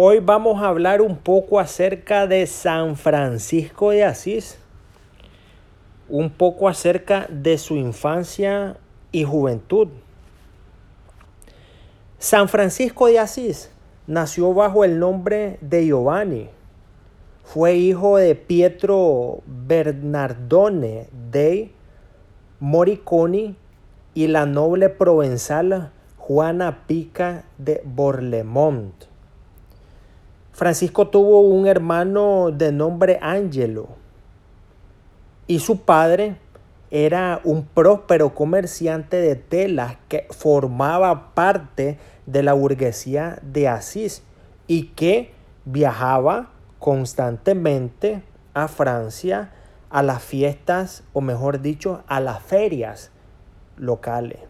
Hoy vamos a hablar un poco acerca de San Francisco de Asís, un poco acerca de su infancia y juventud. San Francisco de Asís nació bajo el nombre de Giovanni. Fue hijo de Pietro Bernardone de Moriconi y la noble provenzal Juana Pica de Borlemont. Francisco tuvo un hermano de nombre Angelo y su padre era un próspero comerciante de telas que formaba parte de la burguesía de Asís y que viajaba constantemente a Francia a las fiestas, o mejor dicho, a las ferias locales.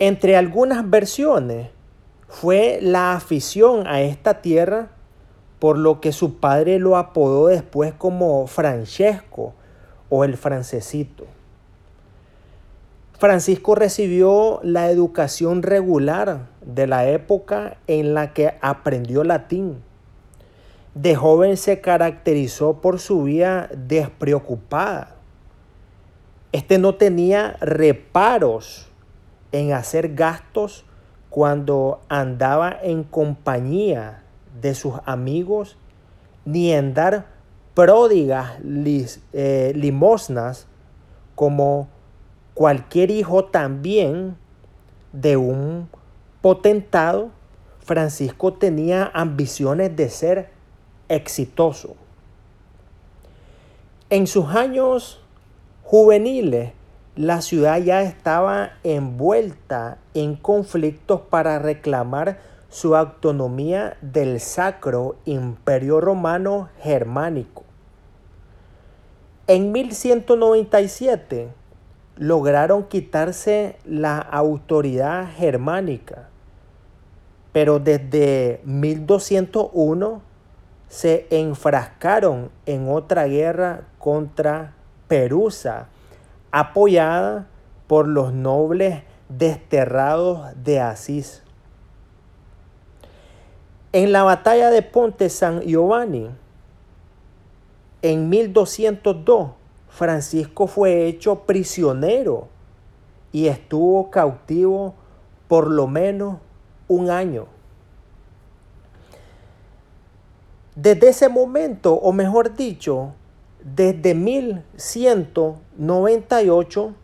Entre algunas versiones fue la afición a esta tierra por lo que su padre lo apodó después como Francesco o el francesito. Francisco recibió la educación regular de la época en la que aprendió latín. De joven se caracterizó por su vida despreocupada. Este no tenía reparos en hacer gastos cuando andaba en compañía de sus amigos, ni en dar pródigas eh, limosnas como cualquier hijo también de un potentado, Francisco tenía ambiciones de ser exitoso. En sus años juveniles, la ciudad ya estaba envuelta en conflictos para reclamar su autonomía del Sacro Imperio Romano Germánico. En 1197 lograron quitarse la autoridad germánica, pero desde 1201 se enfrascaron en otra guerra contra Perusa, apoyada por los nobles desterrados de Asís. En la batalla de Ponte San Giovanni, en 1202, Francisco fue hecho prisionero y estuvo cautivo por lo menos un año. Desde ese momento, o mejor dicho, desde 1198,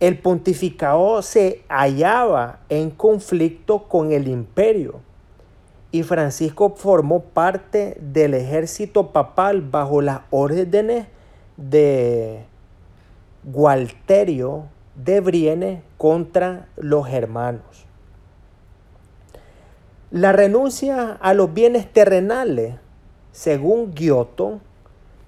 el pontificado se hallaba en conflicto con el imperio y Francisco formó parte del ejército papal bajo las órdenes de Gualterio de Brienne contra los hermanos. La renuncia a los bienes terrenales, según Giotto,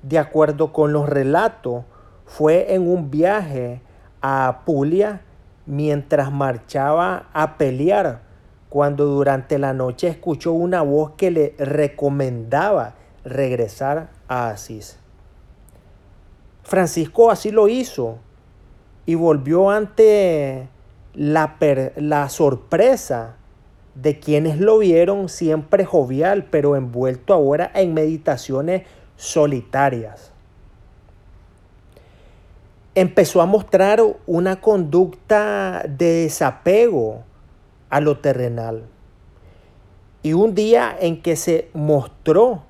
de acuerdo con los relatos, fue en un viaje a Apulia mientras marchaba a pelear cuando durante la noche escuchó una voz que le recomendaba regresar a Asís. Francisco así lo hizo y volvió ante la, la sorpresa de quienes lo vieron siempre jovial, pero envuelto ahora en meditaciones solitarias. Empezó a mostrar una conducta de desapego a lo terrenal. Y un día en que se mostró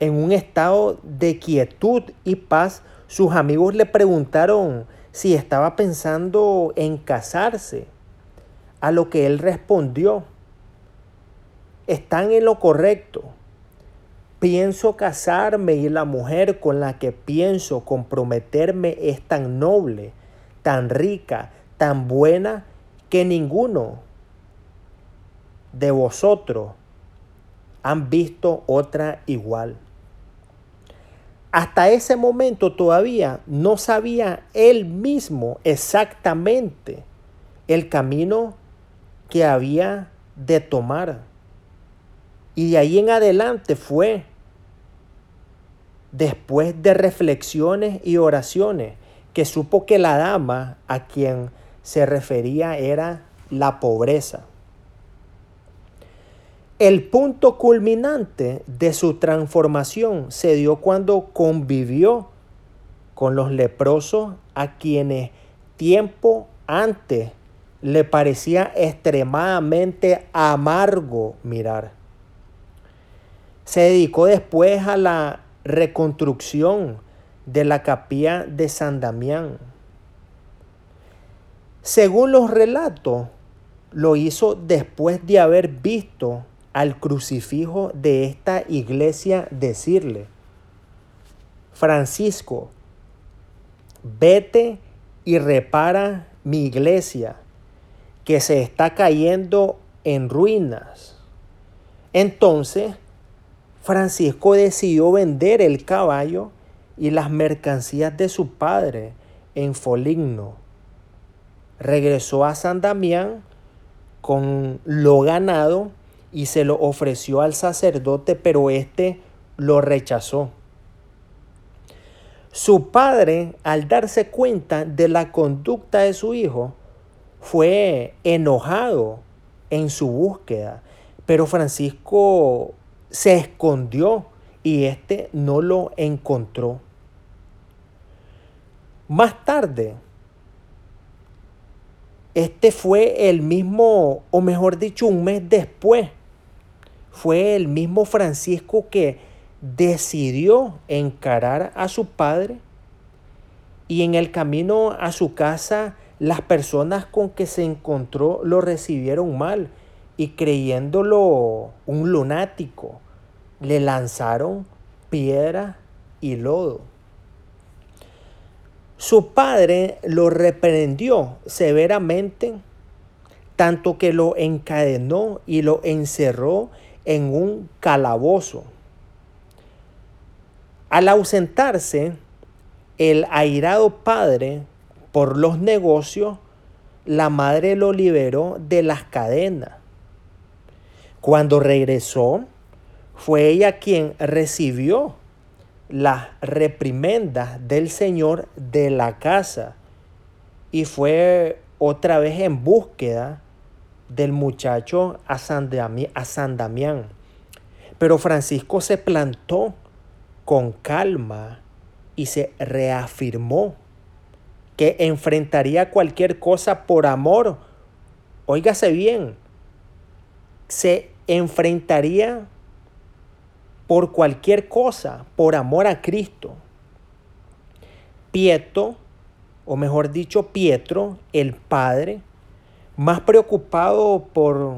en un estado de quietud y paz, sus amigos le preguntaron si estaba pensando en casarse, a lo que él respondió, están en lo correcto. Pienso casarme y la mujer con la que pienso comprometerme es tan noble, tan rica, tan buena, que ninguno de vosotros han visto otra igual. Hasta ese momento todavía no sabía él mismo exactamente el camino que había de tomar. Y de ahí en adelante fue, después de reflexiones y oraciones, que supo que la dama a quien se refería era la pobreza. El punto culminante de su transformación se dio cuando convivió con los leprosos a quienes tiempo antes le parecía extremadamente amargo mirar. Se dedicó después a la reconstrucción de la capilla de San Damián. Según los relatos, lo hizo después de haber visto al crucifijo de esta iglesia decirle, Francisco, vete y repara mi iglesia que se está cayendo en ruinas. Entonces, Francisco decidió vender el caballo y las mercancías de su padre en Foligno. Regresó a San Damián con lo ganado y se lo ofreció al sacerdote, pero éste lo rechazó. Su padre, al darse cuenta de la conducta de su hijo, fue enojado en su búsqueda, pero Francisco se escondió y éste no lo encontró. Más tarde, este fue el mismo, o mejor dicho, un mes después, fue el mismo Francisco que decidió encarar a su padre y en el camino a su casa las personas con que se encontró lo recibieron mal y creyéndolo un lunático, le lanzaron piedra y lodo. Su padre lo reprendió severamente, tanto que lo encadenó y lo encerró en un calabozo. Al ausentarse, el airado padre por los negocios, la madre lo liberó de las cadenas. Cuando regresó, fue ella quien recibió las reprimendas del Señor de la casa y fue otra vez en búsqueda del muchacho a San, Damián, Pero Francisco se plantó con calma y se reafirmó que enfrentaría cualquier cosa por amor. Óigase bien, se enfrentaría por cualquier cosa, por amor a Cristo. Pietro, o mejor dicho, Pietro, el Padre, más preocupado por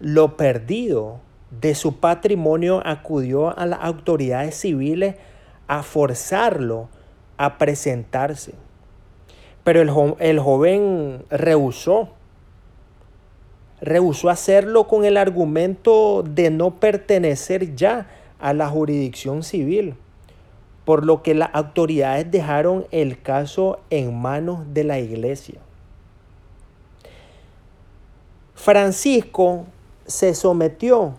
lo perdido de su patrimonio, acudió a las autoridades civiles a forzarlo a presentarse. Pero el, el joven rehusó. Rehusó hacerlo con el argumento de no pertenecer ya a la jurisdicción civil, por lo que las autoridades dejaron el caso en manos de la iglesia. Francisco se sometió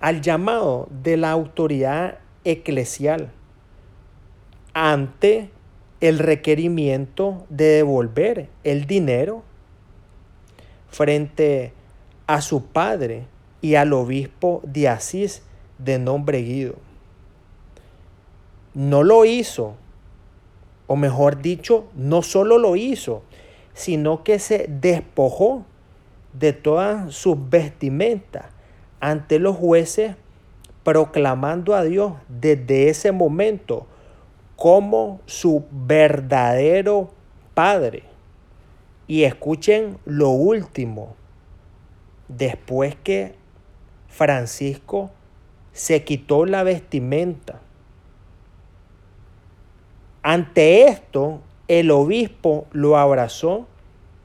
al llamado de la autoridad eclesial ante el requerimiento de devolver el dinero frente a su padre y al obispo de Asís de nombre Guido. No lo hizo, o mejor dicho, no solo lo hizo, sino que se despojó de todas sus vestimentas ante los jueces, proclamando a Dios desde ese momento como su verdadero Padre. Y escuchen lo último, después que Francisco se quitó la vestimenta. Ante esto, el obispo lo abrazó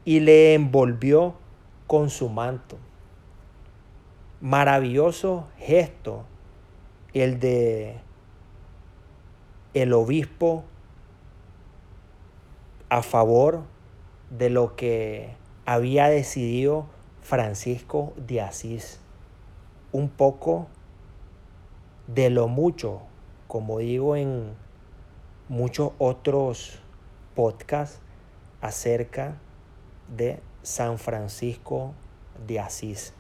y le envolvió con su manto. Maravilloso gesto el de el obispo a favor de lo que había decidido Francisco de Asís. Un poco de lo mucho, como digo en muchos otros podcasts acerca de San Francisco de Asís.